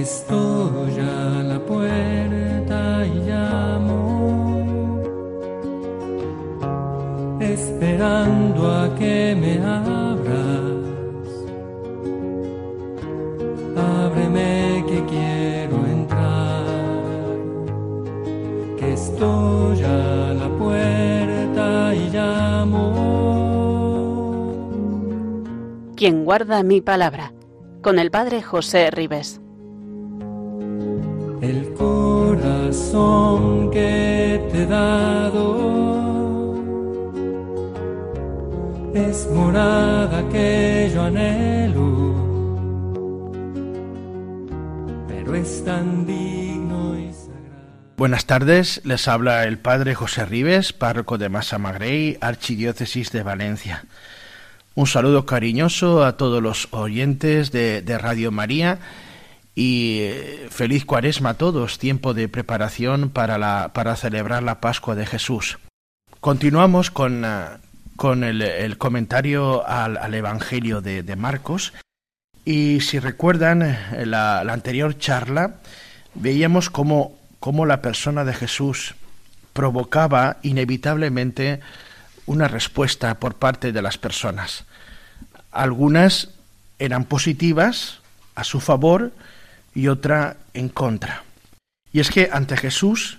Estoy a la puerta y llamo, esperando a que me abras. Ábreme que quiero entrar, que estoy a la puerta y llamo. Quien guarda mi palabra, con el Padre José Ribes. Corazón que te he dado es morada que yo anhelo, pero es tan digno y sagrado. Buenas tardes, les habla el Padre José Ribes, párroco de Massamagrey, Archidiócesis de Valencia. Un saludo cariñoso a todos los oyentes de Radio María y eh, feliz cuaresma a todos, tiempo de preparación para, para celebrar la Pascua de Jesús. Continuamos con, uh, con el, comentario al, al Evangelio de, de, Marcos y si recuerdan eh, la, la anterior charla, veíamos cómo, cómo la persona de Jesús provocaba inevitablemente una respuesta por parte de las personas. Algunas eran positivas a su favor, y otra en contra. Y es que ante Jesús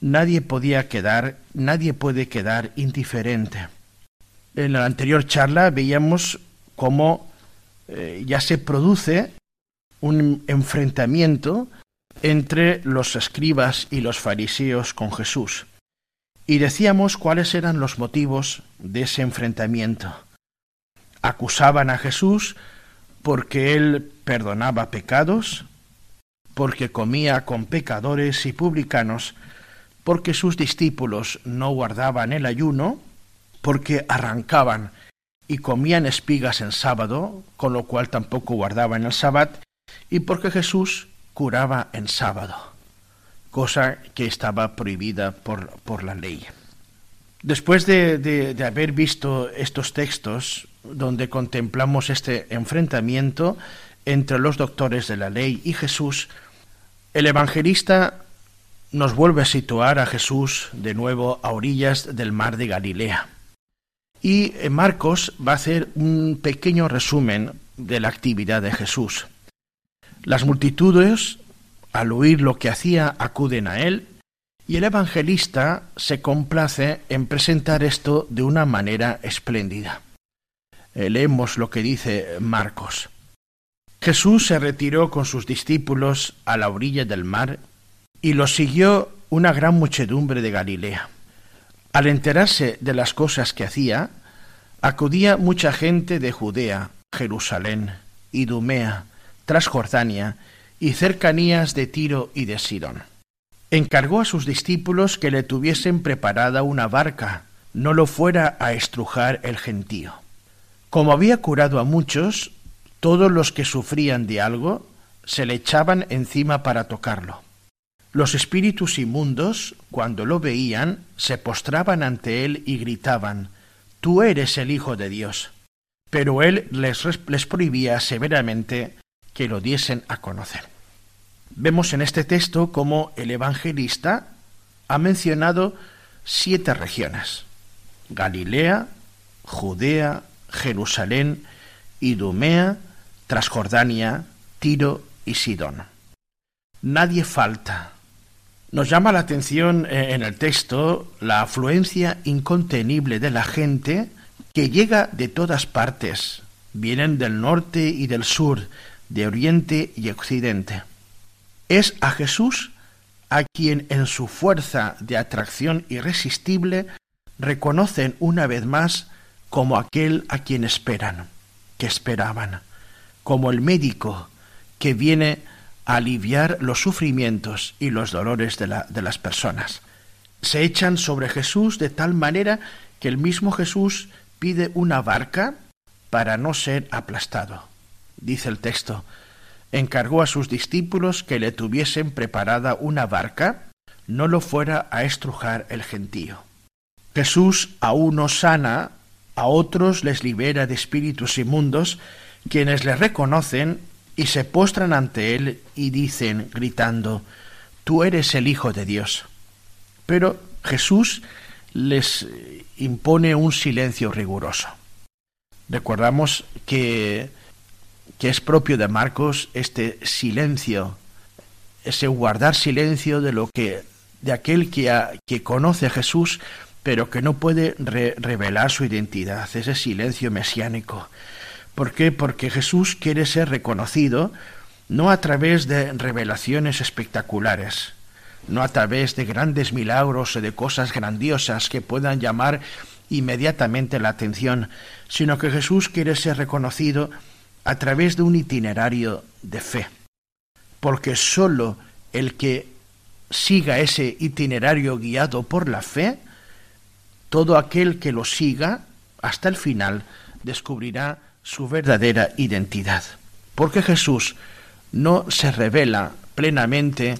nadie podía quedar, nadie puede quedar indiferente. En la anterior charla veíamos cómo eh, ya se produce un enfrentamiento entre los escribas y los fariseos con Jesús. Y decíamos cuáles eran los motivos de ese enfrentamiento. Acusaban a Jesús porque él perdonaba pecados, porque comía con pecadores y publicanos, porque sus discípulos no guardaban el ayuno, porque arrancaban y comían espigas en sábado, con lo cual tampoco guardaban el sabbat, y porque Jesús curaba en sábado, cosa que estaba prohibida por, por la ley. Después de, de, de haber visto estos textos, donde contemplamos este enfrentamiento entre los doctores de la ley y Jesús, el evangelista nos vuelve a situar a Jesús de nuevo a orillas del mar de Galilea. Y Marcos va a hacer un pequeño resumen de la actividad de Jesús. Las multitudes, al oír lo que hacía, acuden a él, y el evangelista se complace en presentar esto de una manera espléndida. Eh, leemos lo que dice Marcos. Jesús se retiró con sus discípulos a la orilla del mar y lo siguió una gran muchedumbre de Galilea. Al enterarse de las cosas que hacía, acudía mucha gente de Judea, Jerusalén, Idumea, Transjordania y cercanías de Tiro y de Sidón. Encargó a sus discípulos que le tuviesen preparada una barca, no lo fuera a estrujar el gentío. Como había curado a muchos, todos los que sufrían de algo se le echaban encima para tocarlo. Los espíritus inmundos, cuando lo veían, se postraban ante él y gritaban, Tú eres el Hijo de Dios. Pero él les, les prohibía severamente que lo diesen a conocer. Vemos en este texto cómo el evangelista ha mencionado siete regiones. Galilea, Judea, Jerusalén, Idumea, Transjordania, Tiro y Sidón. Nadie falta. Nos llama la atención eh, en el texto la afluencia incontenible de la gente que llega de todas partes. Vienen del norte y del sur, de oriente y occidente. Es a Jesús a quien en su fuerza de atracción irresistible reconocen una vez más como aquel a quien esperan, que esperaban como el médico que viene a aliviar los sufrimientos y los dolores de, la, de las personas. Se echan sobre Jesús de tal manera que el mismo Jesús pide una barca para no ser aplastado. Dice el texto, encargó a sus discípulos que le tuviesen preparada una barca, no lo fuera a estrujar el gentío. Jesús a unos sana, a otros les libera de espíritus inmundos, quienes le reconocen y se postran ante él y dicen, gritando, Tú eres el Hijo de Dios. Pero Jesús les impone un silencio riguroso. Recordamos que, que es propio de Marcos este silencio, ese guardar silencio de lo que de aquel que, que conoce a Jesús pero que no puede revelar su identidad, ese silencio mesiánico. ¿Por qué? Porque Jesús quiere ser reconocido no a través de revelaciones espectaculares, no a través de grandes milagros o de cosas grandiosas que puedan llamar inmediatamente la atención, sino que Jesús quiere ser reconocido a través de un itinerario de fe, porque sólo el que siga ese itinerario guiado por la fe, todo aquel que lo siga hasta el final descubrirá su verdadera identidad, porque Jesús no se revela plenamente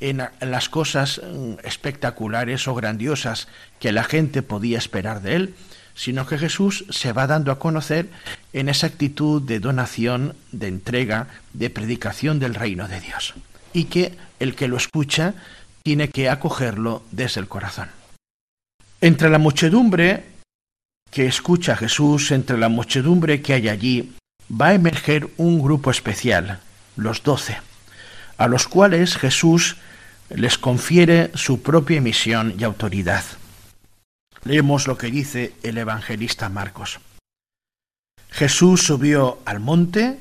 en las cosas mm, espectaculares o grandiosas que la gente podía esperar de él, sino que Jesús se va dando a conocer en esa actitud de donación, de entrega, de predicación del reino de Dios, y que el que lo escucha tiene que acogerlo desde el corazón. Entre la muchedumbre que escucha a Jesús, entre la muchedumbre que hay allí, va a emerger un grupo especial, los doce, a los cuales Jesús les confiere su propia misión y autoridad. Leemos lo que dice el evangelista Marcos. Jesús subió al monte,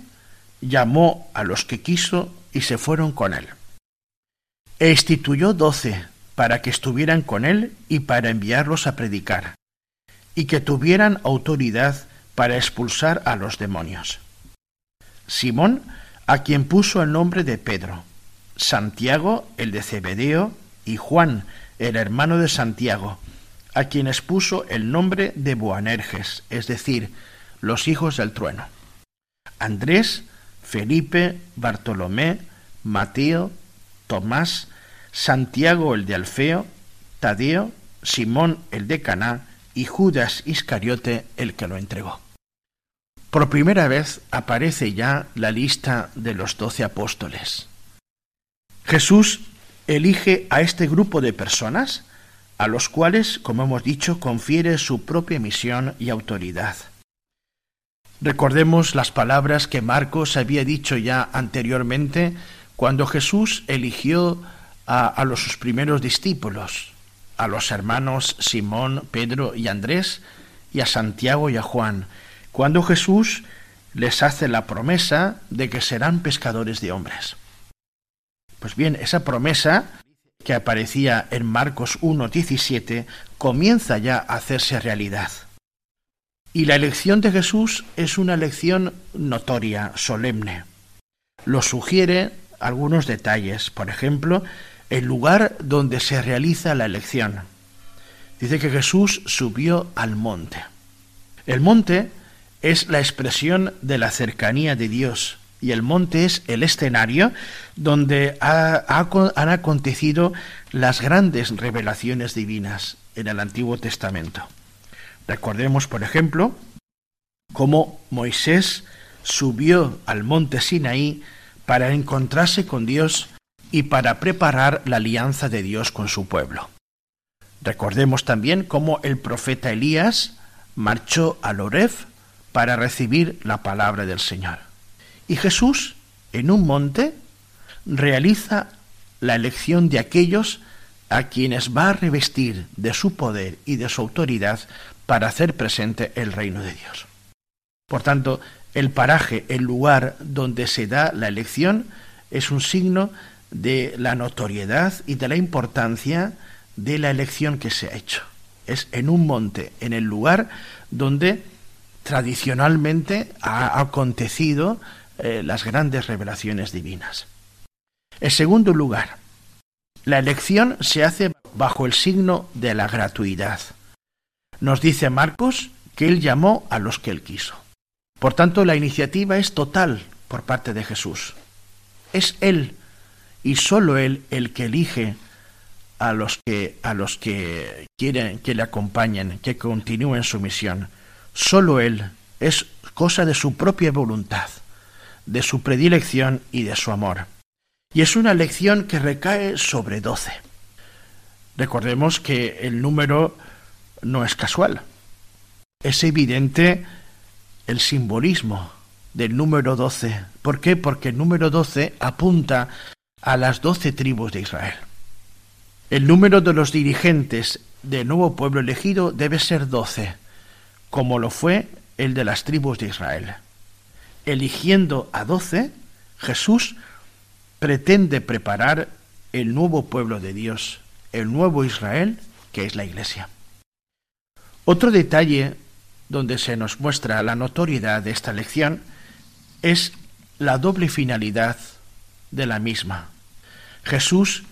llamó a los que quiso y se fueron con él. E instituyó doce para que estuvieran con él y para enviarlos a predicar, y que tuvieran autoridad para expulsar a los demonios. Simón, a quien puso el nombre de Pedro, Santiago, el de Zebedeo, y Juan, el hermano de Santiago, a quienes puso el nombre de Boanerges, es decir, los hijos del trueno. Andrés, Felipe, Bartolomé, Mateo, Tomás, Santiago el de Alfeo, Tadeo, Simón el de Caná y Judas Iscariote el que lo entregó. Por primera vez aparece ya la lista de los doce apóstoles. Jesús elige a este grupo de personas a los cuales, como hemos dicho, confiere su propia misión y autoridad. Recordemos las palabras que Marcos había dicho ya anteriormente cuando Jesús eligió a, los sus primeros discípulos, a los hermanos Simón, Pedro y Andrés, y a Santiago y a Juan, cuando Jesús les hace la promesa de que serán pescadores de hombres. Pues bien, esa promesa que aparecía en Marcos 1.17 comienza ya a hacerse realidad. Y la elección de Jesús es una elección notoria, solemne. Lo sugiere algunos detalles, por ejemplo, el lugar donde se realiza la elección. Dice que Jesús subió al monte. El monte es la expresión de la cercanía de Dios, y el monte es el escenario donde han acontecido las grandes revelaciones divinas en el Antiguo Testamento. Recordemos, por ejemplo, cómo Moisés subió al monte Sinaí para encontrarse con Dios y para preparar la alianza de Dios con su pueblo. Recordemos también cómo el profeta Elías marchó a Loref para recibir la palabra del Señor. Y Jesús, en un monte, realiza la elección de aquellos a quienes va a revestir de su poder y de su autoridad para hacer presente el reino de Dios. Por tanto, el paraje, el lugar donde se da la elección, es un signo de la notoriedad y de la importancia de la elección que se ha hecho. Es en un monte, en el lugar donde tradicionalmente ha acontecido eh, las grandes revelaciones divinas. En segundo lugar, la elección se hace bajo el signo de la gratuidad. Nos dice Marcos que él llamó a los que él quiso. Por tanto, la iniciativa es total por parte de Jesús. Es él y sólo él el que elige a los que a los que quieren que le acompañen, que continúen su misión. Sólo él es cosa de su propia voluntad de su predilección y de su amor. Y es una elección que recae sobre doce. Recordemos que el número no es casual. Es evidente el simbolismo del número doce. ¿Por qué? Porque el número doce apunta a las doce tribus de Israel. El número de los dirigentes del nuevo pueblo elegido debe ser doce, como lo fue el de las tribus de Israel. Eligiendo a doce, Jesús pretende preparar el nuevo pueblo de Dios, el nuevo Israel, que es la Iglesia. Otro detalle donde se nos muestra la notoriedad de esta lección es la doble finalidad de la misma. Jesús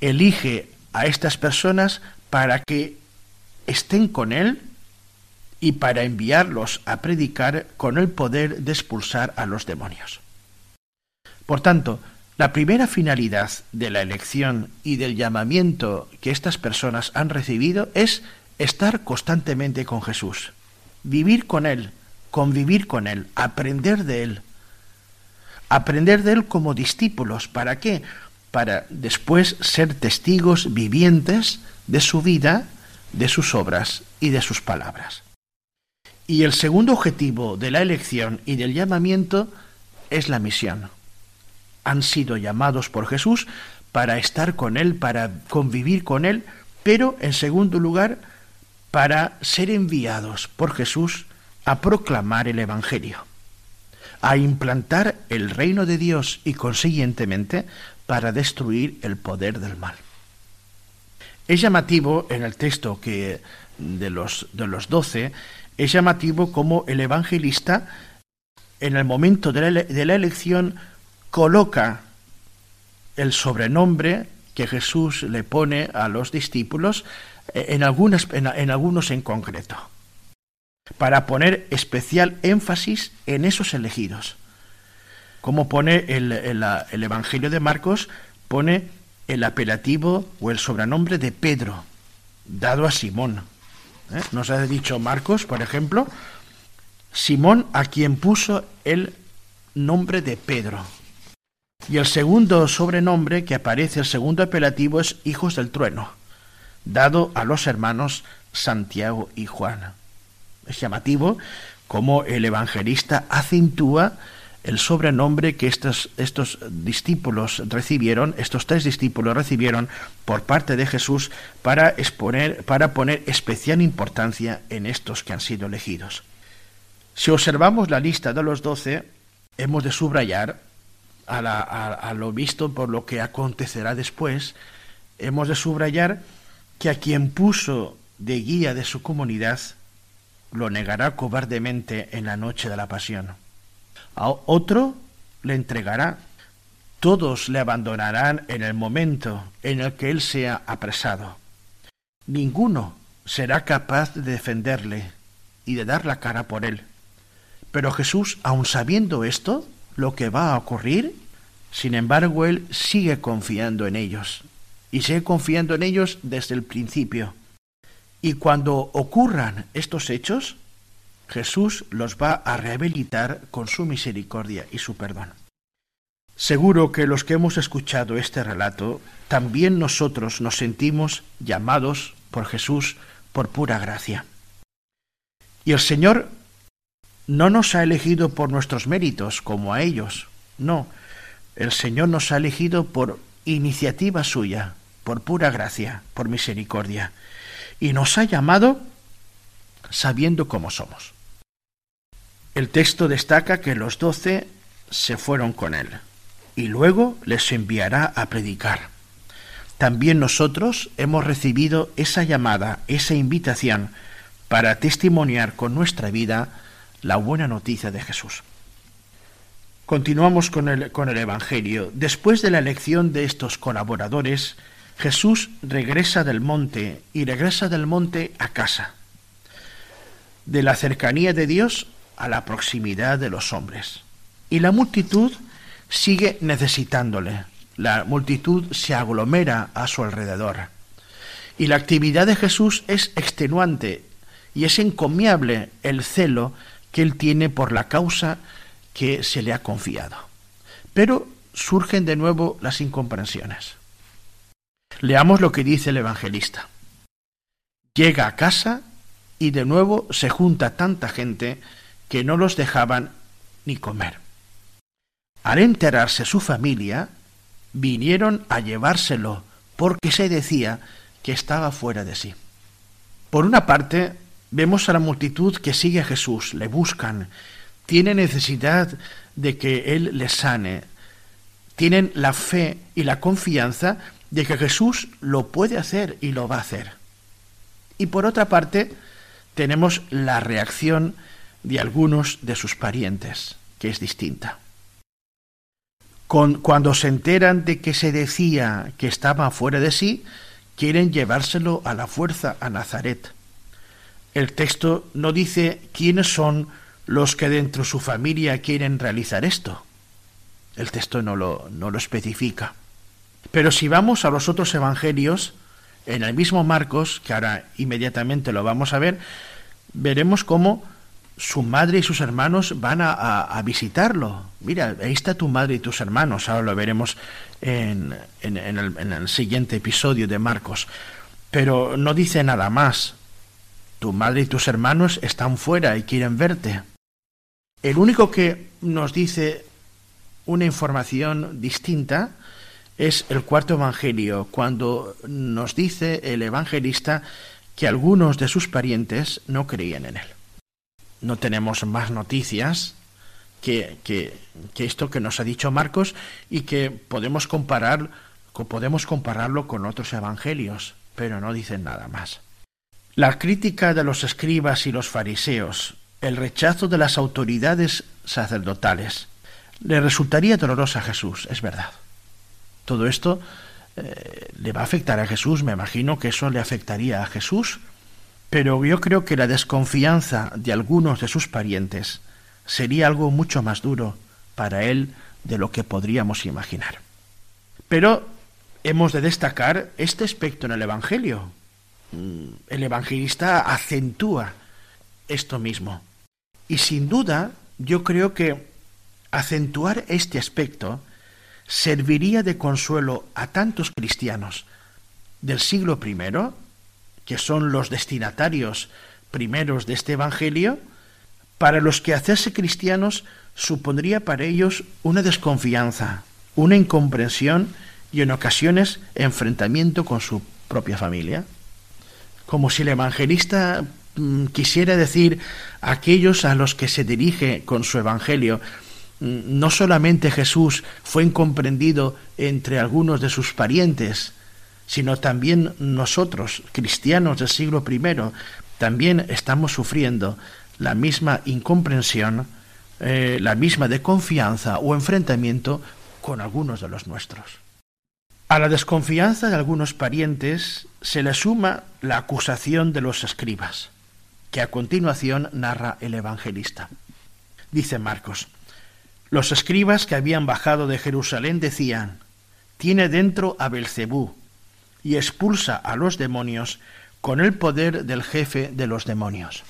elige a estas personas para que estén con Él y para enviarlos a predicar con el poder de expulsar a los demonios. Por tanto, la primera finalidad de la elección y del llamamiento que estas personas han recibido es estar constantemente con Jesús, vivir con Él, convivir con Él, aprender de Él. Aprender de Él como discípulos. ¿Para qué? Para después ser testigos vivientes de su vida, de sus obras y de sus palabras. Y el segundo objetivo de la elección y del llamamiento es la misión. Han sido llamados por Jesús para estar con Él, para convivir con Él, pero en segundo lugar, para ser enviados por Jesús a proclamar el Evangelio, a implantar el reino de Dios y consiguientemente para destruir el poder del mal. Es llamativo en el texto que de los, de los doce, es llamativo como el evangelista en el momento de la, de la elección coloca el sobrenombre que Jesús le pone a los discípulos eh, en, algunas, en, en algunos en concreto, para poner especial énfasis en esos elegidos. Como pone el, el, el Evangelio de Marcos, pone el apelativo o el sobrenombre de Pedro, dado a Simón. ¿Eh? Nos ha dicho Marcos, por ejemplo, Simón a quien puso el nombre de Pedro. Y el segundo sobrenombre que aparece, el segundo apelativo es Hijos del Trueno, dado a los hermanos Santiago y Juan. Es llamativo como el evangelista acentúa el sobrenombre que estos, estos discípulos recibieron, estos tres discípulos recibieron por parte de Jesús para, exponer, para poner especial importancia en estos que han sido elegidos. Si observamos la lista de los doce, hemos de subrayar a, a lo visto por lo que acontecerá después, hemos de subrayar que a quien puso de guía de su comunidad lo negará cobardemente en la noche de la pasión a otro le entregará. Todos le abandonarán en el momento en el que él sea apresado. Ninguno será capaz de defenderle y de dar la cara por él. Pero Jesús, aun sabiendo esto, lo que va a ocurrir, sin embargo, él sigue confiando en ellos. Y sigue confiando en ellos desde el principio. Y cuando ocurran estos hechos, Jesús los va a rehabilitar con su misericordia y su perdón. Seguro que los que hemos escuchado este relato, también nosotros nos sentimos llamados por Jesús por pura gracia. Y el Señor no nos ha elegido por nuestros méritos como a ellos, no, el Señor nos ha elegido por iniciativa suya, por pura gracia, por misericordia, y nos ha llamado sabiendo cómo somos. El texto destaca que los doce se fueron con él y luego les enviará a predicar. También nosotros hemos recibido esa llamada, esa invitación para testimoniar con nuestra vida la buena noticia de Jesús. Continuamos con el, con el Evangelio. Después de la elección de estos colaboradores, Jesús regresa del monte y regresa del monte a casa. De la cercanía de Dios a la proximidad de los hombres. Y la multitud sigue necesitándole. La multitud se aglomera a su alrededor. Y la actividad de Jesús es extenuante y es encomiable el celo que él tiene por la causa que se le ha confiado. Pero surgen de nuevo las incomprensiones. Leamos lo que dice el evangelista. Llega a casa y de nuevo se junta tanta gente que no los dejaban ni comer. Al enterarse su familia, vinieron a llevárselo porque se decía que estaba fuera de sí. Por una parte, vemos a la multitud que sigue a Jesús, le buscan, tiene necesidad de que Él les sane, tienen la fe y la confianza de que Jesús lo puede hacer y lo va a hacer. Y por otra parte, tenemos la reacción de algunos de sus parientes, que es distinta. cuando se enteran de que se decía que estaba fuera de sí, quieren llevárselo a la fuerza a Nazaret. El texto no dice quiénes son los que dentro de su familia quieren realizar esto. El texto no lo, no lo especifica. Pero si vamos a los otros evangelios, en el mismo Marcos, que ahora inmediatamente lo vamos a ver, veremos cómo su madre y sus hermanos van a, visitarlo. Mira, ahí está tu madre y tus hermanos. Ahora lo veremos en, el, siguiente episodio de Marcos. Pero no dice nada más. Tu madre y tus hermanos están fuera y quieren verte. El único que nos dice una información distinta es el cuarto Evangelio, cuando nos dice el evangelista que algunos de sus parientes no creían en él. No tenemos más noticias que, que, esto que nos ha dicho Marcos y que podemos comparar podemos compararlo con otros evangelios, pero no dicen nada más. La crítica de los escribas y los fariseos, el rechazo de las autoridades sacerdotales, le resultaría dolorosa a Jesús, es verdad. Todo esto eh, le va a afectar a Jesús, me imagino que eso le afectaría a Jesús, pero yo creo que la desconfianza de algunos de sus parientes sería algo mucho más duro para él de lo que podríamos imaginar. Pero hemos de destacar este aspecto en el Evangelio. Mm, el evangelista acentúa esto mismo. Y sin duda, yo creo que acentuar este aspecto serviría de consuelo a tantos cristianos del siglo I, que son los destinatarios primeros de este Evangelio, para los que hacerse cristianos supondría para ellos una desconfianza, una incomprensión y en ocasiones enfrentamiento con su propia familia. Como si el evangelista mm, quisiera decir a aquellos a los que se dirige con su evangelio, no solamente Jesús fue incomprendido entre algunos de sus parientes, sino también nosotros, cristianos del siglo I, también estamos sufriendo la misma incomprensión, eh, la misma desconfianza o enfrentamiento con algunos de los nuestros. A la desconfianza de algunos parientes se le suma la acusación de los escribas, que a continuación narra el evangelista. Dice Marcos, los escribas que habían bajado de Jerusalén decían, tiene dentro a Belcebú y expulsa a los demonios con el poder del jefe de los demonios.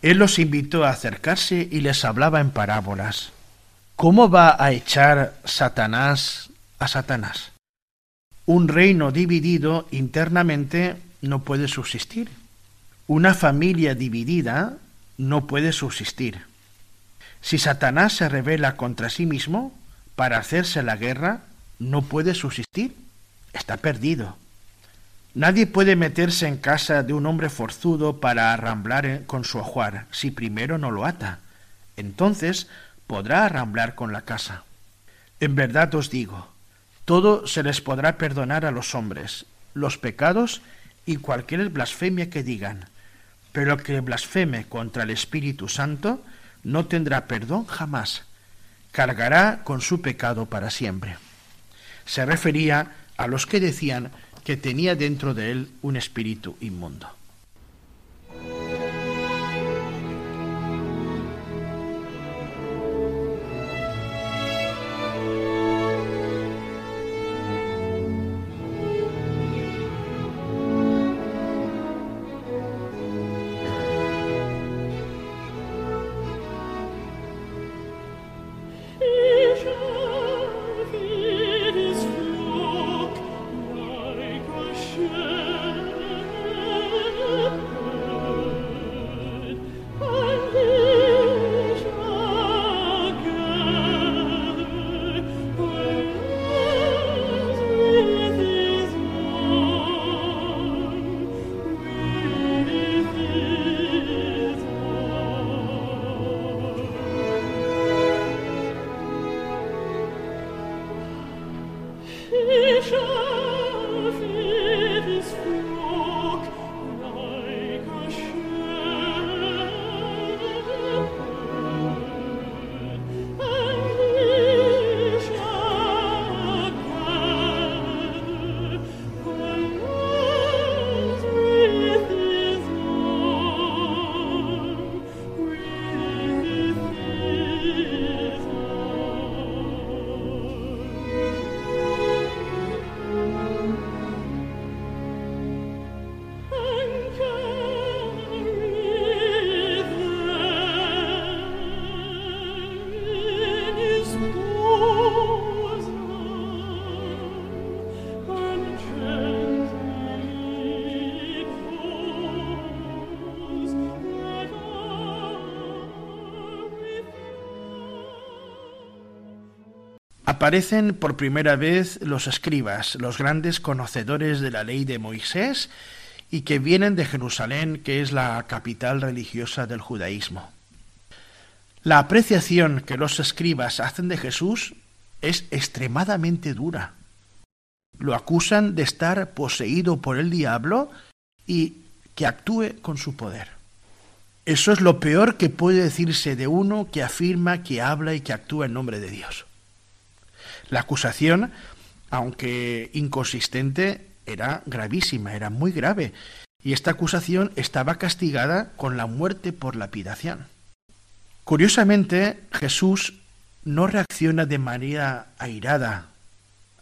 Él los invitó a acercarse y les hablaba en parábolas. ¿Cómo va a echar Satanás a Satanás? Un reino dividido internamente no puede subsistir. Una familia dividida no puede subsistir. Si Satanás se revela contra sí mismo para hacerse la guerra, no puede subsistir. Está perdido. Nadie puede meterse en casa de un hombre forzudo para arramblar con su ajuar si primero no lo ata. Entonces podrá arramblar con la casa. En verdad os digo, todo se les podrá perdonar a los hombres, los pecados y cualquier blasfemia que digan, pero el que blasfeme contra el Espíritu Santo no tendrá perdón jamás, cargará con su pecado para siempre. Se refería a los que decían que tenía dentro de él un espíritu inmundo. Aparecen por primera vez los escribas, los grandes conocedores de la ley de Moisés y que vienen de Jerusalén, que es la capital religiosa del judaísmo. La apreciación que los escribas hacen de Jesús es extremadamente dura. Lo acusan de estar poseído por el diablo y que actúe con su poder. Eso es lo peor que puede decirse de uno que afirma que habla y que actúa en nombre de Dios. La acusación, aunque inconsistente, era gravísima, era muy grave, y esta acusación estaba castigada con la muerte por lapidación. Curiosamente, Jesús no reacciona de manera airada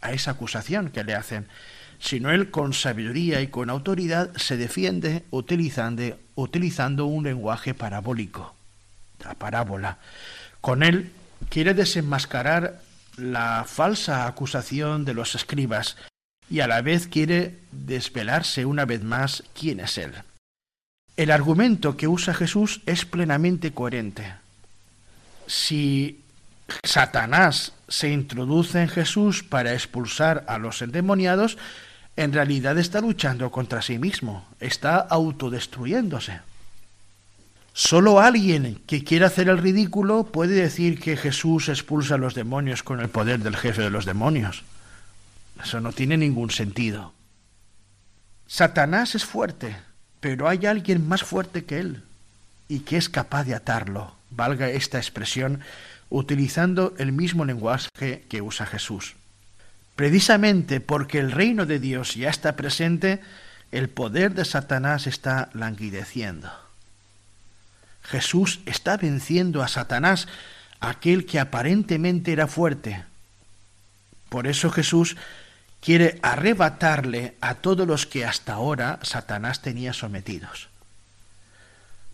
a esa acusación que le hacen, sino él con sabiduría y con autoridad se defiende utilizando, utilizando un lenguaje parabólico, la parábola. Con él quiere desenmascarar la falsa acusación de los escribas y a la vez quiere desvelarse una vez más quién es él. El argumento que usa Jesús es plenamente coherente. Si Satanás se introduce en Jesús para expulsar a los endemoniados, en realidad está luchando contra sí mismo, está autodestruyéndose. Solo alguien que quiera hacer el ridículo puede decir que Jesús expulsa a los demonios con el poder del jefe de los demonios. Eso no tiene ningún sentido. Satanás es fuerte, pero hay alguien más fuerte que él y que es capaz de atarlo, valga esta expresión, utilizando el mismo lenguaje que usa Jesús. Precisamente porque el reino de Dios ya está presente, el poder de Satanás está languideciendo. Jesús está venciendo a Satanás, aquel que aparentemente era fuerte. Por eso Jesús quiere arrebatarle a todos los que hasta ahora Satanás tenía sometidos.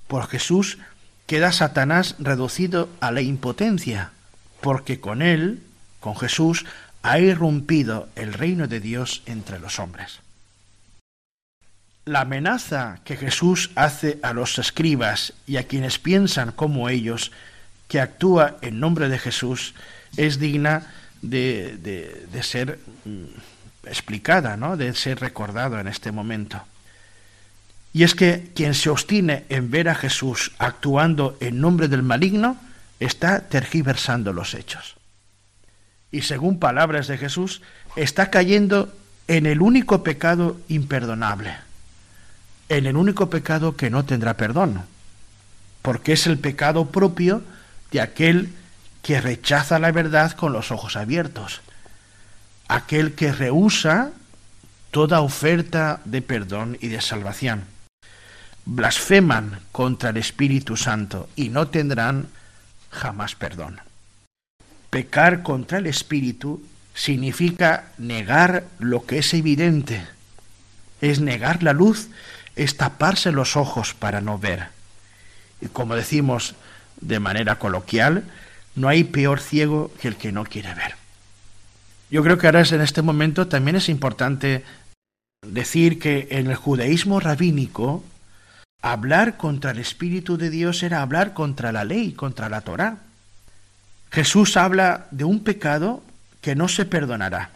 Por Jesús queda Satanás reducido a la impotencia, porque con él, con Jesús, ha irrumpido el reino de Dios entre los hombres. La amenaza que Jesús hace a los escribas y a quienes piensan como ellos, que actúa en nombre de Jesús, es digna de, de, ser mm, explicada, ¿no? de ser recordado en este momento. Y es que quien se obstine en ver a Jesús actuando en nombre del maligno está tergiversando los hechos. Y según palabras de Jesús, está cayendo en el único pecado imperdonable en el único pecado que no tendrá perdón, porque es el pecado propio de aquel que rechaza la verdad con los ojos abiertos, aquel que rehúsa toda oferta de perdón y de salvación. Blasfeman contra el Espíritu Santo y no tendrán jamás perdón. Pecar contra el Espíritu significa negar lo que es evidente, es negar la luz es taparse los ojos para no ver. Y como decimos de manera coloquial, no hay peor ciego que el que no quiere ver. Yo creo que ahora en este momento también es importante decir que en el judaísmo rabínico hablar contra el Espíritu de Dios era hablar contra la ley, contra la Torá. Jesús habla de un pecado que no se perdonará.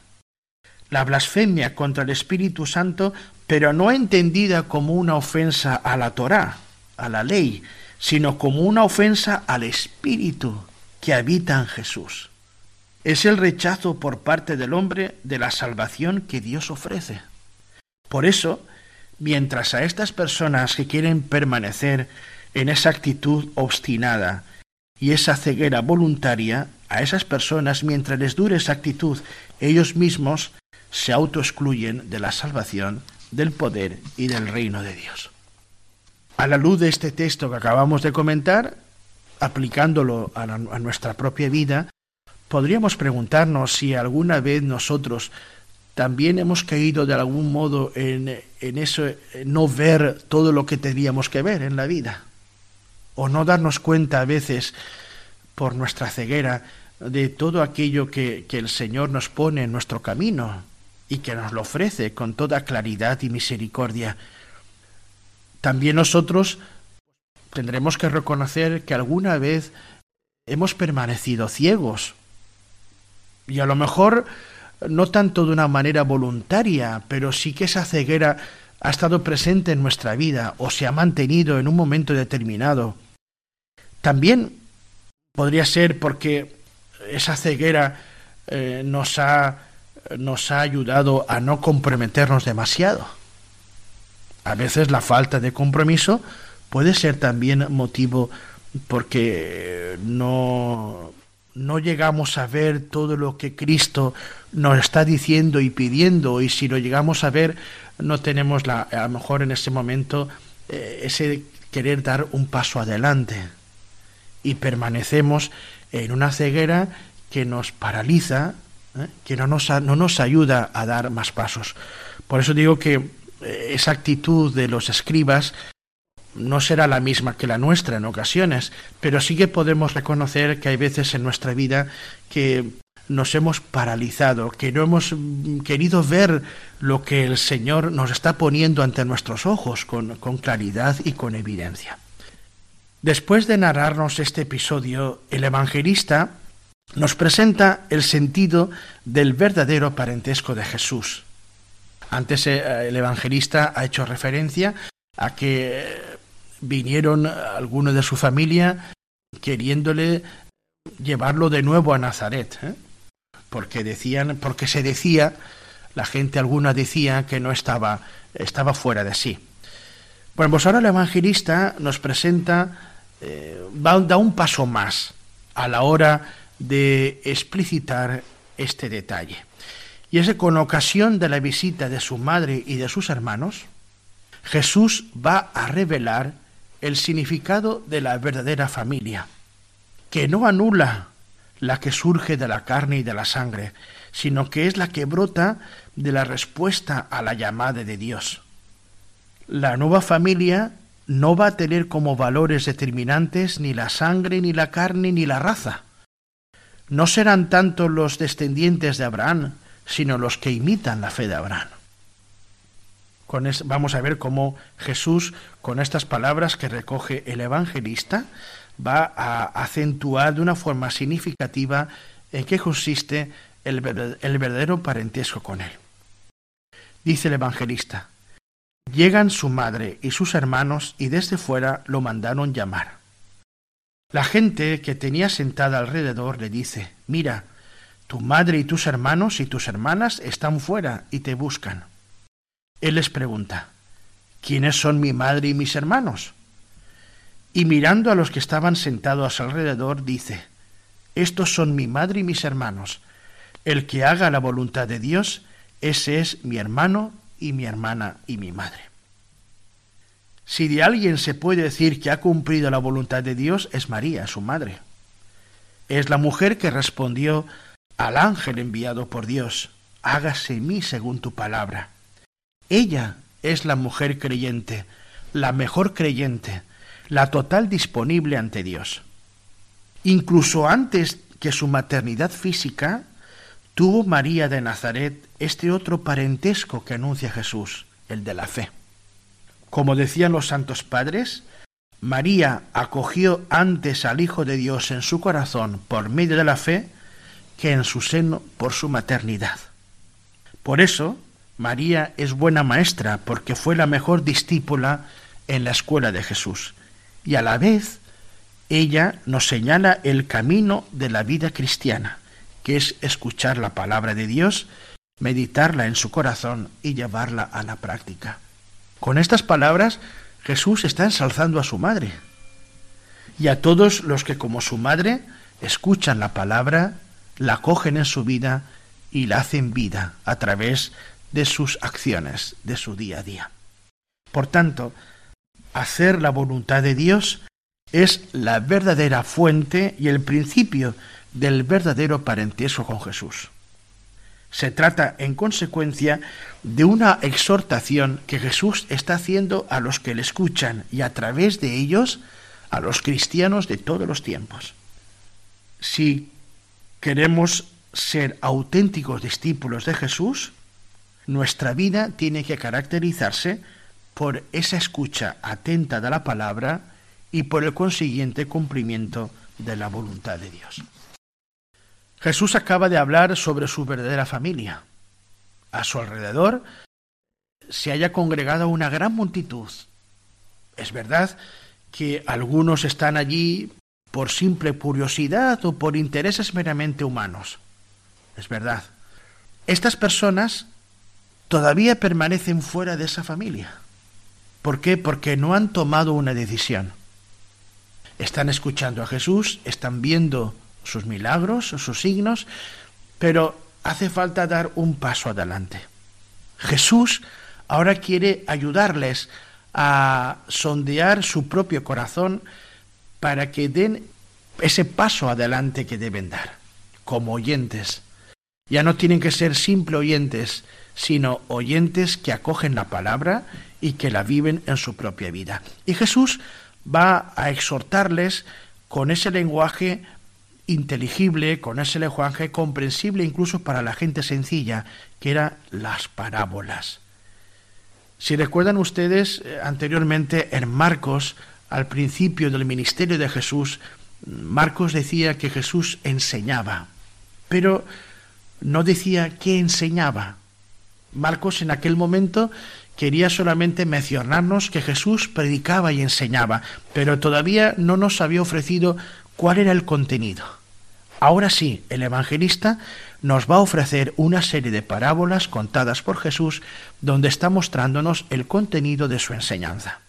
La blasfemia contra el Espíritu Santo pero no entendida como una ofensa a la Torá, a la ley, sino como una ofensa al Espíritu que habita en Jesús. Es el rechazo por parte del hombre de la salvación que Dios ofrece. Por eso, mientras a estas personas que quieren permanecer en esa actitud obstinada y esa ceguera voluntaria, a esas personas, mientras les dure esa actitud, ellos mismos se autoexcluyen de la salvación del poder y del reino de Dios. A la luz de este texto que acabamos de comentar, aplicándolo a, nuestra propia vida, podríamos preguntarnos si alguna vez nosotros también hemos caído de algún modo en, eso, no ver todo lo que tendríamos que ver en la vida, o no darnos cuenta a veces por nuestra ceguera de todo aquello que, que el Señor nos pone en nuestro camino, y que nos lo ofrece con toda claridad y misericordia. También nosotros tendremos que reconocer que alguna vez hemos permanecido ciegos Y a lo mejor no tanto de una manera voluntaria, pero sí que esa ceguera ha estado presente en nuestra vida o se ha mantenido en un momento determinado. También podría ser porque esa ceguera eh, nos, ha, nos ha ayudado a no comprometernos demasiado. A veces la falta de compromiso puede ser también motivo porque no, no llegamos a ver todo lo que Cristo nos está diciendo y pidiendo y si lo llegamos a ver no tenemos la, a lo mejor en ese momento eh, ese querer dar un paso adelante y permanecemos en una ceguera que nos paraliza, ¿eh? que no nos, no nos ayuda a dar más pasos. Por eso digo que eh, esa actitud de los escribas no será la misma que la nuestra en ocasiones, pero sí que podemos reconocer que hay veces en nuestra vida que nos hemos paralizado, que no hemos querido ver lo que el Señor nos está poniendo ante nuestros ojos con claridad y con evidencia. Después de narrarnos este episodio, el evangelista nos presenta el sentido del verdadero parentesco de Jesús. Antes eh, el evangelista ha hecho referencia a que vinieron algunos de su familia queriéndole llevarlo de nuevo a Nazaret, ¿eh? porque decían, porque se decía, la gente alguna decía que no estaba, estaba fuera de sí. Bueno, pues ahora el evangelista nos presenta eh, da un paso más a la hora de explicitar este detalle. Y es que con ocasión de la visita de su madre y de sus hermanos, Jesús va a revelar el significado de la verdadera familia, que no anula la que surge de la carne y de la sangre, sino que es la que brota de la respuesta a la llamada de Dios. La nueva familia no va a tener como valores determinantes ni la sangre, ni la carne, ni la raza. No serán tanto los descendientes de Abraham, sino los que imitan la fe de Abraham. Vamos a ver cómo Jesús, con estas palabras que recoge el evangelista, va a acentuar de una forma significativa en qué consiste el verdadero parentesco con él. Dice el evangelista, Llegan su madre y sus hermanos y desde fuera lo mandaron llamar. La gente que tenía sentada alrededor le dice, Mira, tu madre y tus hermanos y tus hermanas están fuera y te buscan. Él les pregunta, ¿quiénes son mi madre y mis hermanos? Y mirando a los que estaban sentados alrededor, dice, Estos son mi madre y mis hermanos. El que haga la voluntad de Dios, ese es mi hermano y mi hermana y mi madre. Si de alguien se puede decir que ha cumplido la voluntad de Dios, es María, su madre. Es la mujer que respondió al ángel enviado por Dios, hágase en mí según tu palabra. Ella es la mujer creyente, la mejor creyente, la total disponible ante Dios. Incluso antes que su maternidad física, tuvo María de Nazaret este otro parentesco que anuncia Jesús, el de la fe. Como decían los santos padres, María acogió antes al Hijo de Dios en su corazón por medio de la fe que en su seno por su maternidad. Por eso, María es buena maestra porque fue la mejor discípula en la escuela de Jesús y a la vez ella nos señala el camino de la vida cristiana, que es escuchar la palabra de Dios meditarla en su corazón y llevarla a la práctica. Con estas palabras Jesús está ensalzando a su madre y a todos los que como su madre escuchan la palabra, la cogen en su vida y la hacen vida a través de sus acciones, de su día a día. Por tanto, hacer la voluntad de Dios es la verdadera fuente y el principio del verdadero parentesco con Jesús. Se trata, en consecuencia, de una exhortación que Jesús está haciendo a los que le escuchan y a través de ellos a los cristianos de todos los tiempos. Si queremos ser auténticos discípulos de Jesús, nuestra vida tiene que caracterizarse por esa escucha atenta de la palabra y por el consiguiente cumplimiento de la voluntad de Dios. Jesús acaba de hablar sobre su verdadera familia. A su alrededor se haya congregado una gran multitud. Es verdad que algunos están allí por simple curiosidad o por intereses meramente humanos. Es verdad. Estas personas todavía permanecen fuera de esa familia. ¿Por qué? Porque no han tomado una decisión. Están escuchando a Jesús, están viendo sus milagros, sus signos, pero hace falta dar un paso adelante. Jesús ahora quiere ayudarles a sondear su propio corazón para que den ese paso adelante que deben dar, como oyentes. Ya no tienen que ser simple oyentes, sino oyentes que acogen la palabra y que la viven en su propia vida. Y Jesús va a exhortarles con ese lenguaje inteligible, con ese lenguaje comprensible incluso para la gente sencilla, que eran las parábolas. Si recuerdan ustedes, eh, anteriormente en Marcos, al principio del ministerio de Jesús, Marcos decía que Jesús enseñaba, pero no decía qué enseñaba. Marcos en aquel momento quería solamente mencionarnos que Jesús predicaba y enseñaba, pero todavía no nos había ofrecido cuál era el contenido. Ahora sí, el evangelista nos va a ofrecer una serie de parábolas contadas por Jesús donde está mostrándonos el contenido de su enseñanza.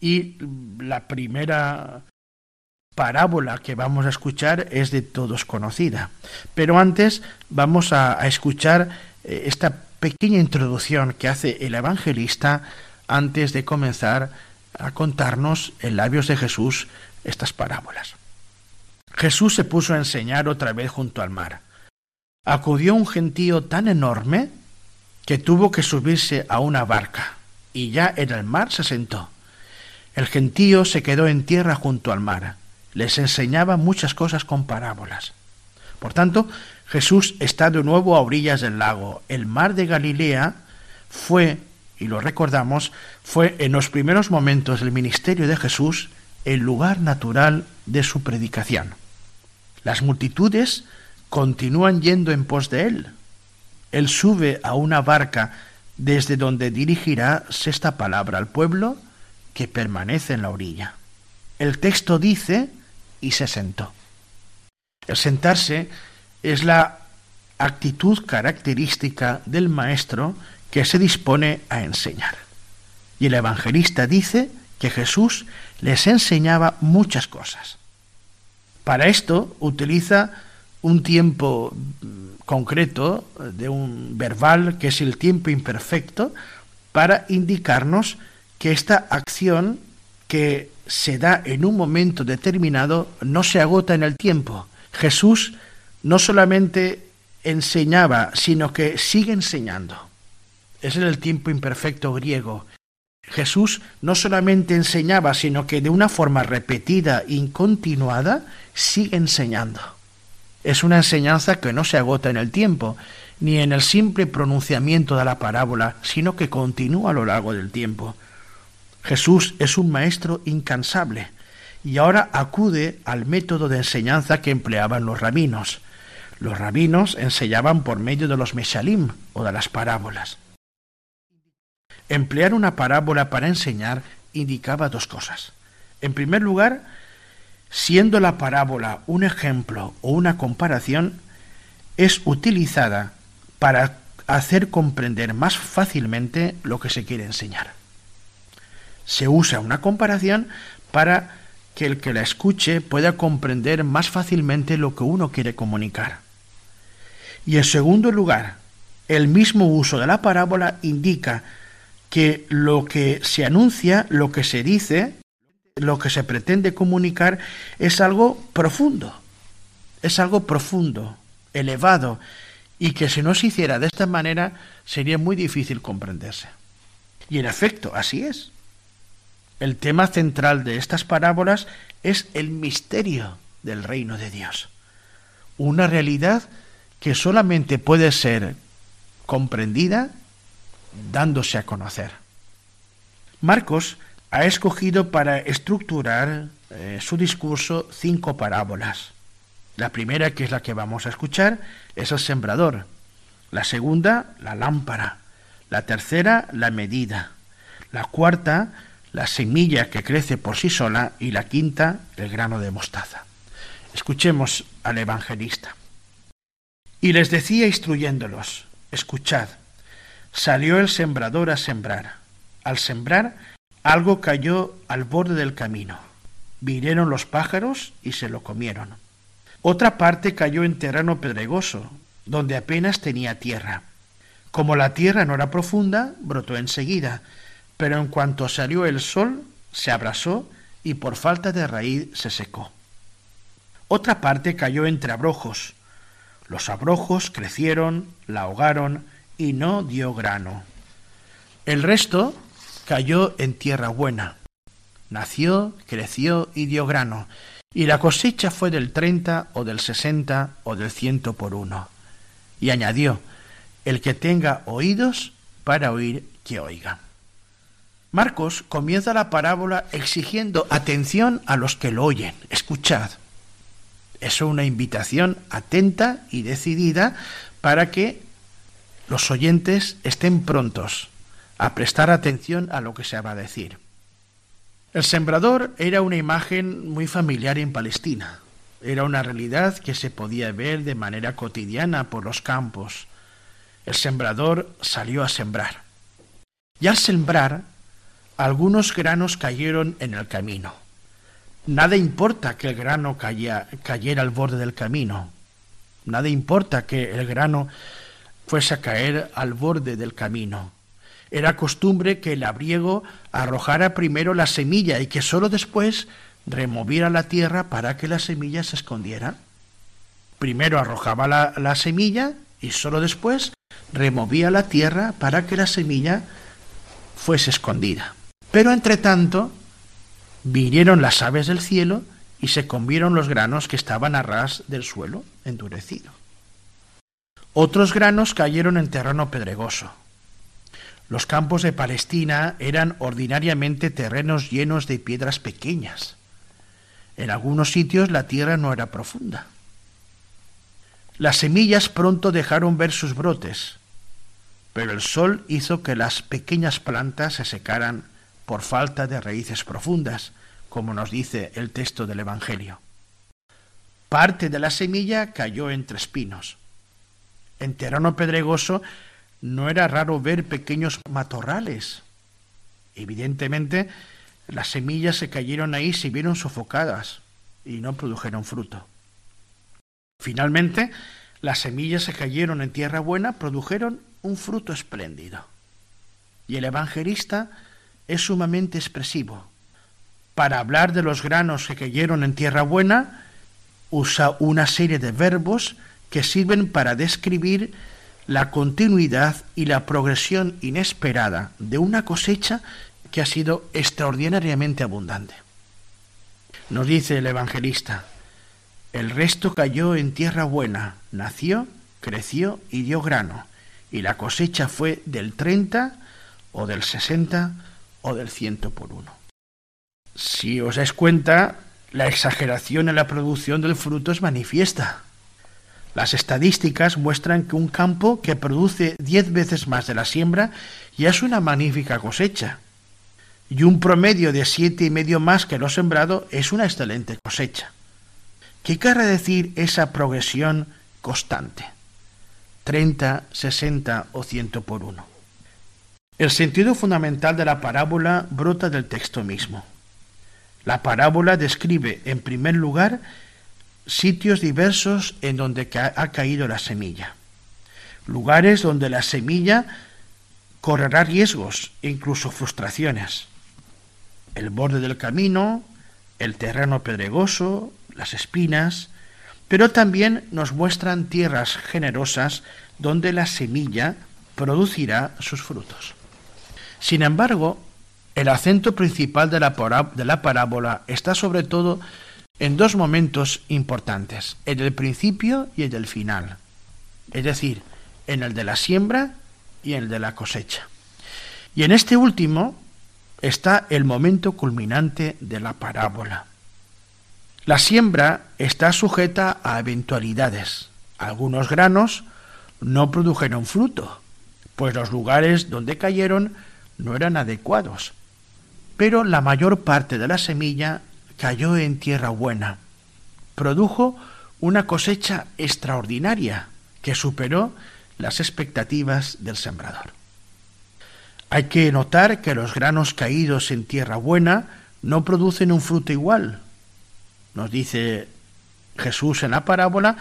Y la primera parábola que vamos a escuchar es de todos conocida. Pero antes vamos a, escuchar eh, esta pequeña introducción que hace el evangelista antes de comenzar a contarnos en labios de Jesús estas parábolas. Jesús se puso a enseñar otra vez junto al mar. Acudió un gentío tan enorme que tuvo que subirse a una barca, y ya en el mar se sentó. El gentío se quedó en tierra junto al mar, les enseñaba muchas cosas con parábolas. Por tanto, Jesús está de nuevo a orillas del lago. El mar de Galilea fue, y lo recordamos, fue en los primeros momentos del ministerio de Jesús el lugar natural de su predicación. Las multitudes continúan yendo en pos de él. Él sube a una barca desde donde dirigirá esta palabra al pueblo que permanece en la orilla. El texto dice y se sentó. El sentarse es la actitud característica del maestro que se dispone a enseñar. Y el evangelista dice que Jesús les enseñaba muchas cosas. Para esto utiliza un tiempo concreto de un verbal que es el tiempo imperfecto para indicarnos que esta acción que se da en un momento determinado no se agota en el tiempo. Jesús no solamente enseñaba, sino que sigue enseñando. Es en el tiempo imperfecto griego. Jesús no solamente enseñaba, sino que de una forma repetida y continuada sigue enseñando. Es una enseñanza que no se agota en el tiempo, ni en el simple pronunciamiento de la parábola, sino que continúa a lo largo del tiempo. Jesús es un maestro incansable y ahora acude al método de enseñanza que empleaban los rabinos. Los rabinos enseñaban por medio de los meshalim o de las parábolas. Emplear una parábola para enseñar indicaba dos cosas. En primer lugar, siendo la parábola un ejemplo o una comparación, es utilizada para hacer comprender más fácilmente lo que se quiere enseñar se usa una comparación para que el que la escuche pueda comprender más fácilmente lo que uno quiere comunicar. Y en segundo lugar, el mismo uso de la parábola indica que lo que se anuncia, lo que se dice, lo que se pretende comunicar es algo profundo, es algo profundo, elevado, y que si no se hiciera de esta manera sería muy difícil comprenderse. Y en efecto, así es. El tema central de estas parábolas es el misterio del reino de Dios. Una realidad que solamente puede ser comprendida dándose a conocer. Marcos ha escogido para estructurar eh, su discurso cinco parábolas. La primera, que es la que vamos a escuchar, es el sembrador. La segunda, la lámpara. La tercera, la medida. La cuarta, la semilla que crece por sí sola. Y la quinta, el grano de mostaza. Escuchemos al evangelista. Y les decía instruyéndolos, escuchad, salió el sembrador a sembrar. Al sembrar, algo cayó al borde del camino. Vinieron los pájaros y se lo comieron. Otra parte cayó en terreno pedregoso, donde apenas tenía tierra. Como la tierra no era profunda, brotó enseguida, pero en cuanto salió el sol, se abrasó y por falta de raíz se secó. Otra parte cayó entre abrojos. Los abrojos crecieron, la ahogaron y no dio grano. El resto cayó en tierra buena. Nació, creció y dio grano, y la cosecha fue del treinta o del sesenta o del ciento por uno. Y añadió, el que tenga oídos para oír, que oiga. Marcos comienza la parábola exigiendo atención a los que lo oyen. Escuchad. Es una invitación atenta y decidida para que los oyentes estén prontos a prestar atención a lo que se va a decir. El sembrador era una imagen muy familiar en Palestina. Era una realidad que se podía ver de manera cotidiana por los campos. El sembrador salió a sembrar. Y al sembrar, algunos granos cayeron en el camino. Nada importa que el grano cayera al borde del camino. Nada importa que el grano fuese a caer al borde del camino. Era costumbre que el abriego arrojara primero la semilla y que sólo después removiera la tierra para que la semilla se escondiera. Primero arrojaba la, la semilla y sólo después removía la tierra para que la semilla fuese escondida. Pero entre tanto vinieron las aves del cielo y se comieron los granos que estaban a ras del suelo endurecido. Otros granos cayeron en terreno pedregoso. Los campos de Palestina eran ordinariamente terrenos llenos de piedras pequeñas. En algunos sitios la tierra no era profunda. Las semillas pronto dejaron ver sus brotes, pero el sol hizo que las pequeñas plantas se secaran por falta de raíces profundas, como nos dice el texto del Evangelio. Parte de la semilla cayó entre espinos. En terreno pedregoso no era raro ver pequeños matorrales. Evidentemente, las semillas se cayeron ahí, se vieron sofocadas y no produjeron fruto. Finalmente, las semillas se cayeron en tierra buena, produjeron un fruto espléndido. Y el evangelista es sumamente expresivo. Para hablar de los granos que cayeron en tierra buena, usa una serie de verbos que sirven para describir la continuidad y la progresión inesperada de una cosecha que ha sido extraordinariamente abundante. Nos dice el evangelista, el resto cayó en tierra buena, nació, creció y dio grano, y la cosecha fue del treinta o del sesenta o del ciento por uno. Si os dais cuenta, la exageración en la producción del fruto es manifiesta. Las estadísticas muestran que un campo que produce diez veces más de la siembra ya es una magnífica cosecha. Y un promedio de siete y medio más que lo sembrado es una excelente cosecha. ¿Qué quiere decir esa progresión constante? 30, 60 o ciento por uno. El sentido fundamental de la parábola brota del texto mismo. La parábola describe, en primer lugar, sitios diversos en donde ha caído la semilla, lugares donde la semilla correrá riesgos e incluso frustraciones. El borde del camino, el terreno pedregoso, las espinas, pero también nos muestran tierras generosas donde la semilla producirá sus frutos. Sin embargo, el acento principal de la, de la parábola está sobre todo en dos momentos importantes, en el principio y en el final, es decir, en el de la siembra y en el de la cosecha. Y en este último está el momento culminante de la parábola. La siembra está sujeta a eventualidades. Algunos granos no produjeron fruto, pues los lugares donde cayeron no eran adecuados. Pero la mayor parte de la semilla cayó en tierra buena. Produjo una cosecha extraordinaria que superó las expectativas del sembrador. Hay que notar que los granos caídos en tierra buena no producen un fruto igual. Nos dice Jesús en la parábola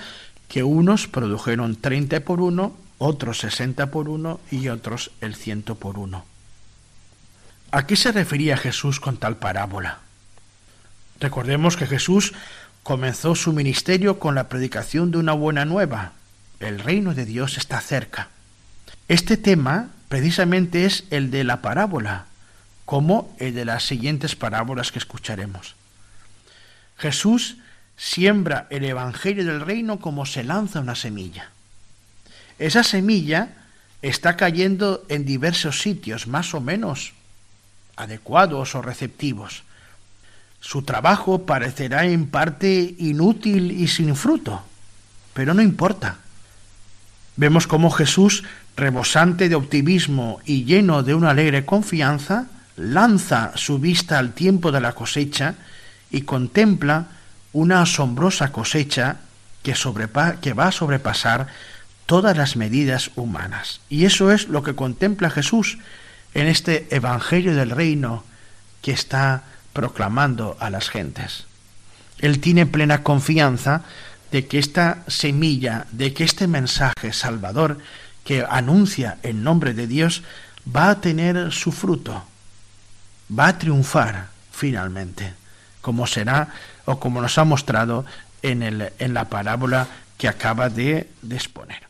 que unos produjeron treinta por uno, otros sesenta por uno y otros el ciento por uno. ¿A qué se refería Jesús con tal parábola? Recordemos que Jesús comenzó su ministerio con la predicación de una buena nueva. El reino de Dios está cerca. Este tema precisamente es el de la parábola, como el de las siguientes parábolas que escucharemos. Jesús siembra el Evangelio del Reino como se lanza una semilla. Esa semilla está cayendo en diversos sitios, más o menos adecuados o receptivos. Su trabajo parecerá en parte inútil y sin fruto, pero no importa. Vemos cómo Jesús, rebosante de optimismo y lleno de una alegre confianza, lanza su vista al tiempo de la cosecha y contempla una asombrosa cosecha que, que, va a sobrepasar todas las medidas humanas. Y eso es lo que contempla Jesús en este Evangelio del Reino que está proclamando a las gentes. Él tiene plena confianza de que esta semilla, de que este mensaje salvador que anuncia el nombre de Dios va a tener su fruto, va a triunfar finalmente, como será o como nos ha mostrado en, el, en la parábola que acaba de, de exponer.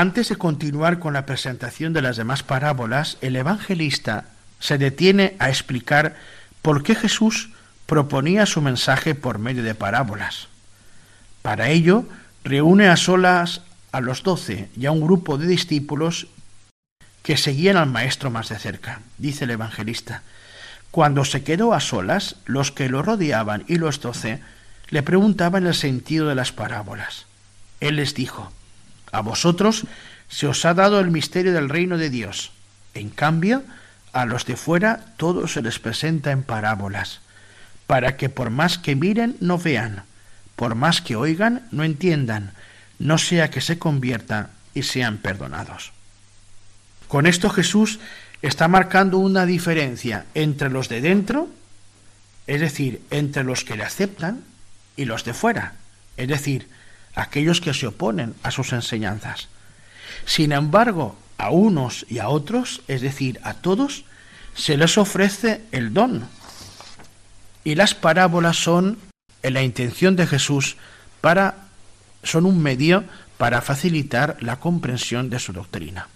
Antes de continuar con la presentación de las demás parábolas, el evangelista se detiene a explicar por qué Jesús proponía su mensaje por medio de parábolas. Para ello, reúne a solas a los doce y a un grupo de discípulos que seguían al maestro más de cerca. Dice el evangelista, cuando se quedó a solas, los que lo rodeaban y los doce le preguntaban el sentido de las parábolas. Él les dijo, a vosotros se os ha dado el misterio del reino de Dios. En cambio, a los de fuera todo se les presenta en parábolas, para que por más que miren no vean, por más que oigan no entiendan, no sea que se conviertan y sean perdonados. Con esto Jesús está marcando una diferencia entre los de dentro, es decir, entre los que le aceptan, y los de fuera, es decir, aquellos que se oponen a sus enseñanzas. Sin embargo, a unos y a otros, es decir, a todos, se les ofrece el don. Y las parábolas son, en la intención de Jesús, para, son un medio para facilitar la comprensión de su doctrina.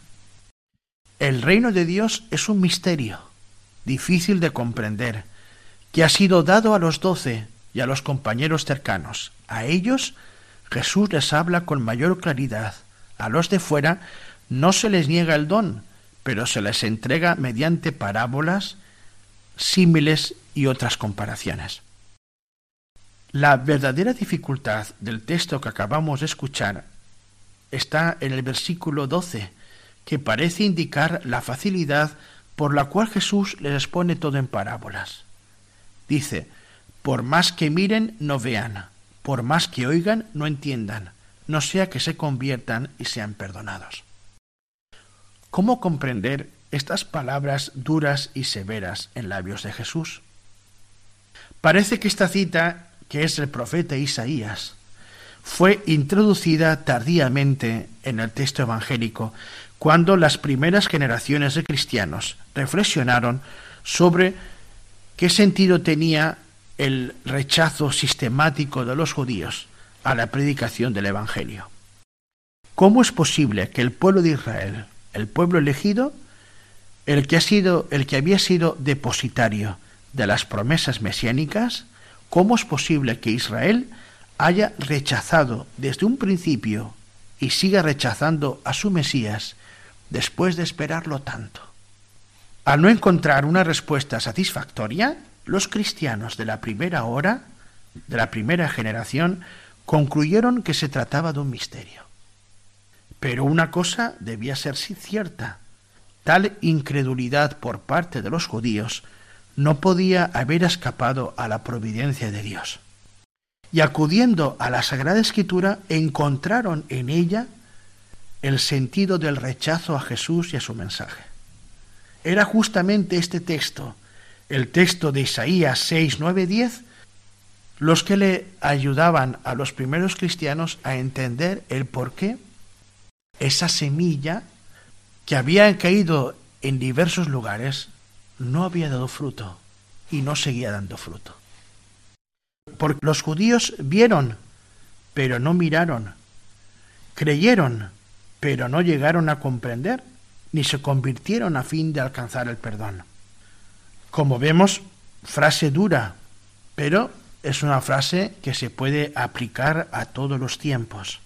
El reino de Dios es un misterio, difícil de comprender, que ha sido dado a los doce y a los compañeros cercanos. A ellos Jesús les habla con mayor claridad. A los de fuera no se les niega el don, pero se les entrega mediante parábolas, símiles y otras comparaciones. La verdadera dificultad del texto que acabamos de escuchar está en el versículo 12, que parece indicar la facilidad por la cual Jesús les expone todo en parábolas. Dice, por más que miren, no vean, por más que oigan, no entiendan, no sea que se conviertan y sean perdonados. ¿Cómo comprender estas palabras duras y severas en labios de Jesús? Parece que esta cita, que es el profeta Isaías, fue introducida tardíamente en el texto evangélico, cuando las primeras generaciones de cristianos reflexionaron sobre qué sentido tenía el rechazo sistemático de los judíos a la predicación del Evangelio. ¿Cómo es posible que el pueblo de Israel el pueblo elegido, el que ha sido, el que había sido depositario de las promesas mesiánicas, ¿cómo es posible que Israel haya rechazado desde un principio y siga rechazando a su Mesías después de esperarlo tanto? Al no encontrar una respuesta satisfactoria, los cristianos de la primera hora, de la primera generación, concluyeron que se trataba de un misterio. Pero una cosa debía ser cierta. Tal incredulidad por parte de los judíos no podía haber escapado a la providencia de Dios. Y acudiendo a la Sagrada Escritura encontraron en ella el sentido del rechazo a Jesús y a su mensaje. Era justamente este texto, el texto de Isaías 6, 9, 10, los que le ayudaban a los primeros cristianos a entender el porqué esa semilla que había caído en diversos lugares no había dado fruto y no seguía dando fruto. Porque los judíos vieron, pero no miraron, creyeron, pero no llegaron a comprender, ni se convirtieron a fin de alcanzar el perdón. Como vemos, frase dura, pero es una frase que se puede aplicar a todos los tiempos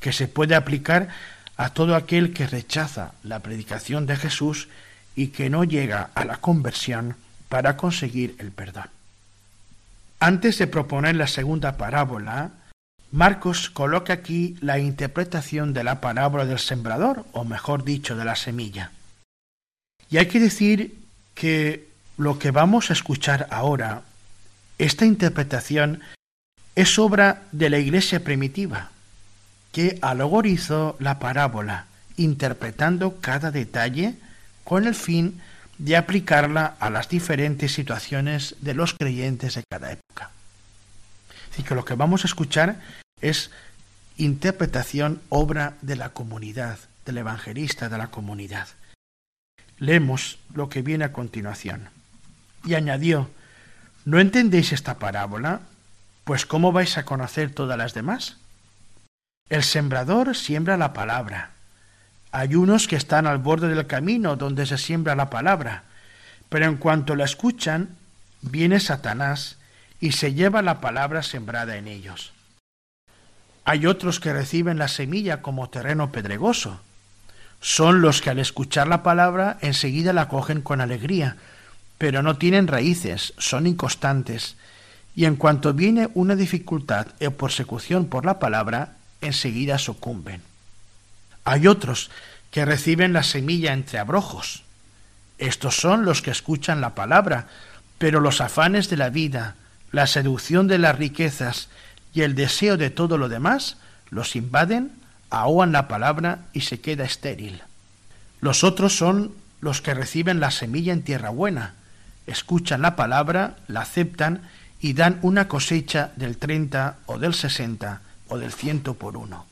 que se puede aplicar a todo aquel que rechaza la predicación de Jesús y que no llega a la conversión para conseguir el perdón. Antes de proponer la segunda parábola, Marcos coloca aquí la interpretación de la parábola del sembrador, o mejor dicho, de la semilla. Y hay que decir que lo que vamos a escuchar ahora, esta interpretación, es obra de la iglesia primitiva, que alogorizó la parábola, interpretando cada detalle con el fin de aplicarla a las diferentes situaciones de los creyentes de cada época. Así que lo que vamos a escuchar es interpretación, obra de la comunidad, del evangelista de la comunidad. Leemos lo que viene a continuación. Y añadió, ¿no entendéis esta parábola? Pues ¿cómo vais a conocer todas las demás? El sembrador siembra la palabra. Hay unos que están al borde del camino donde se siembra la palabra, pero en cuanto la escuchan, viene Satanás y se lleva la palabra sembrada en ellos. Hay otros que reciben la semilla como terreno pedregoso. Son los que al escuchar la palabra enseguida la cogen con alegría, pero no tienen raíces, son inconstantes, y en cuanto viene una dificultad o persecución por la palabra, enseguida sucumben. Hay otros que reciben la semilla entre abrojos. Estos son los que escuchan la palabra, pero los afanes de la vida, la seducción de las riquezas y el deseo de todo lo demás los invaden, ahogan la palabra y se queda estéril. Los otros son los que reciben la semilla en tierra buena, escuchan la palabra, la aceptan y dan una cosecha del treinta o del sesenta o del ciento por uno.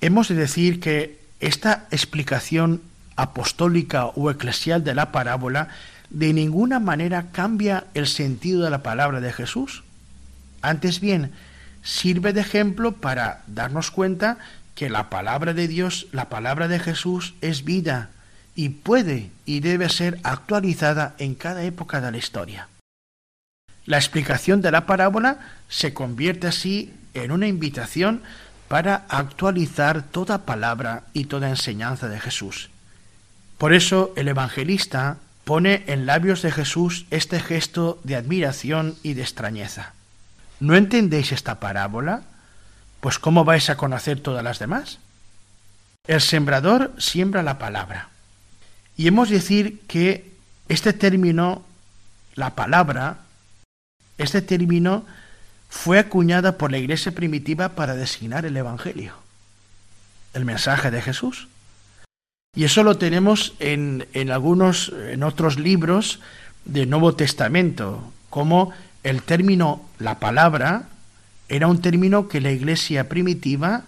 Hemos de decir que esta explicación apostólica o eclesial de la parábola de ninguna manera cambia el sentido de la palabra de Jesús. Antes bien, sirve de ejemplo para darnos cuenta que la palabra de Dios, la palabra de Jesús es vida y puede y debe ser actualizada en cada época de la historia. La explicación de la parábola se convierte así en una invitación para actualizar toda palabra y toda enseñanza de Jesús. Por eso el evangelista pone en labios de Jesús este gesto de admiración y de extrañeza. ¿No entendéis esta parábola? Pues ¿cómo vais a conocer todas las demás? El sembrador siembra la palabra. Y hemos de decir que este término, la palabra, este término fue acuñada por la iglesia primitiva para designar el Evangelio, el mensaje de Jesús. Y eso lo tenemos en, en algunos, en otros libros del Nuevo Testamento, como el término la palabra era un término que la iglesia primitiva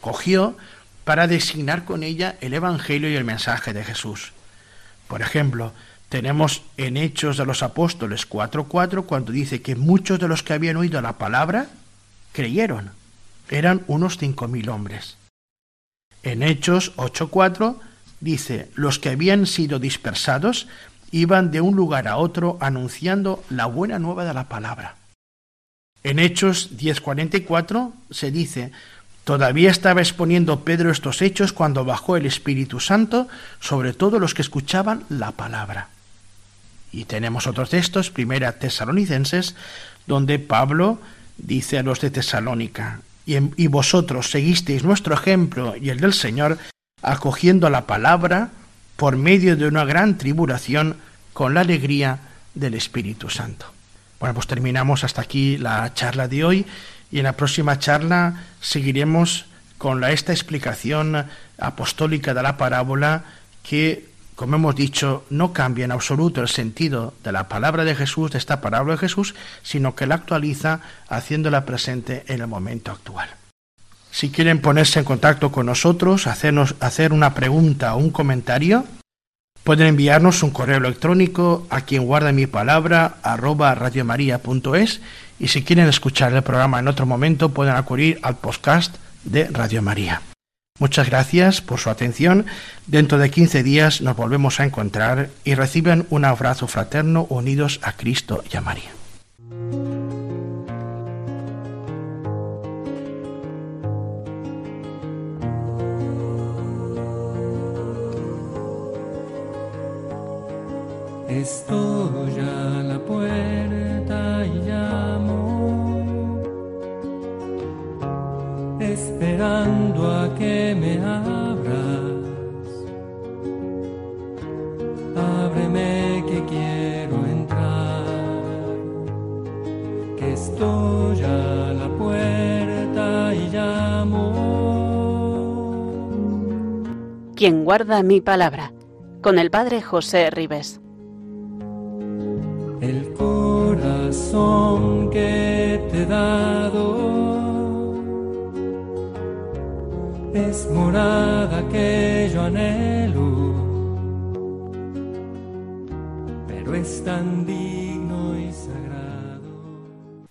cogió para designar con ella el Evangelio y el mensaje de Jesús. Por ejemplo, tenemos en Hechos de los Apóstoles 4.4 cuando dice que muchos de los que habían oído la palabra creyeron. Eran unos cinco mil hombres. En Hechos 8.4 dice, los que habían sido dispersados iban de un lugar a otro anunciando la buena nueva de la palabra. En Hechos 10:44 se dice, Todavía estaba exponiendo Pedro estos hechos cuando bajó el Espíritu Santo sobre todos los que escuchaban la palabra. Y tenemos otros textos, primera Tesalonicenses, donde Pablo dice a los de Tesalónica, y, y vosotros seguisteis nuestro ejemplo y el del Señor, acogiendo la palabra por medio de una gran tribulación con la alegría del Espíritu Santo. Bueno, pues terminamos hasta aquí la charla de hoy y en la próxima charla seguiremos con la, esta explicación apostólica de la parábola que, como hemos dicho, no cambia en absoluto el sentido de la palabra de Jesús, de esta parábola de Jesús, sino que la actualiza haciéndola presente en el momento actual. Si quieren ponerse en contacto con nosotros, hacernos, hacer una pregunta o un comentario, pueden enviarnos un correo electrónico a quien guarda mi palabra arroba radiomaria.es y si quieren escuchar el programa en otro momento pueden acudir al podcast de Radio María. Muchas gracias por su atención. Dentro de 15 días nos volvemos a encontrar y reciben un abrazo fraterno unidos a Cristo y a María. Estoy a la puerta y llamo, esperando a que me abras. Ábreme que quiero entrar, que estoy a la puerta y llamo. Quien guarda mi palabra, con el Padre José Ribes. El corazón que te he dado es morada que yo anhelo, pero es tan.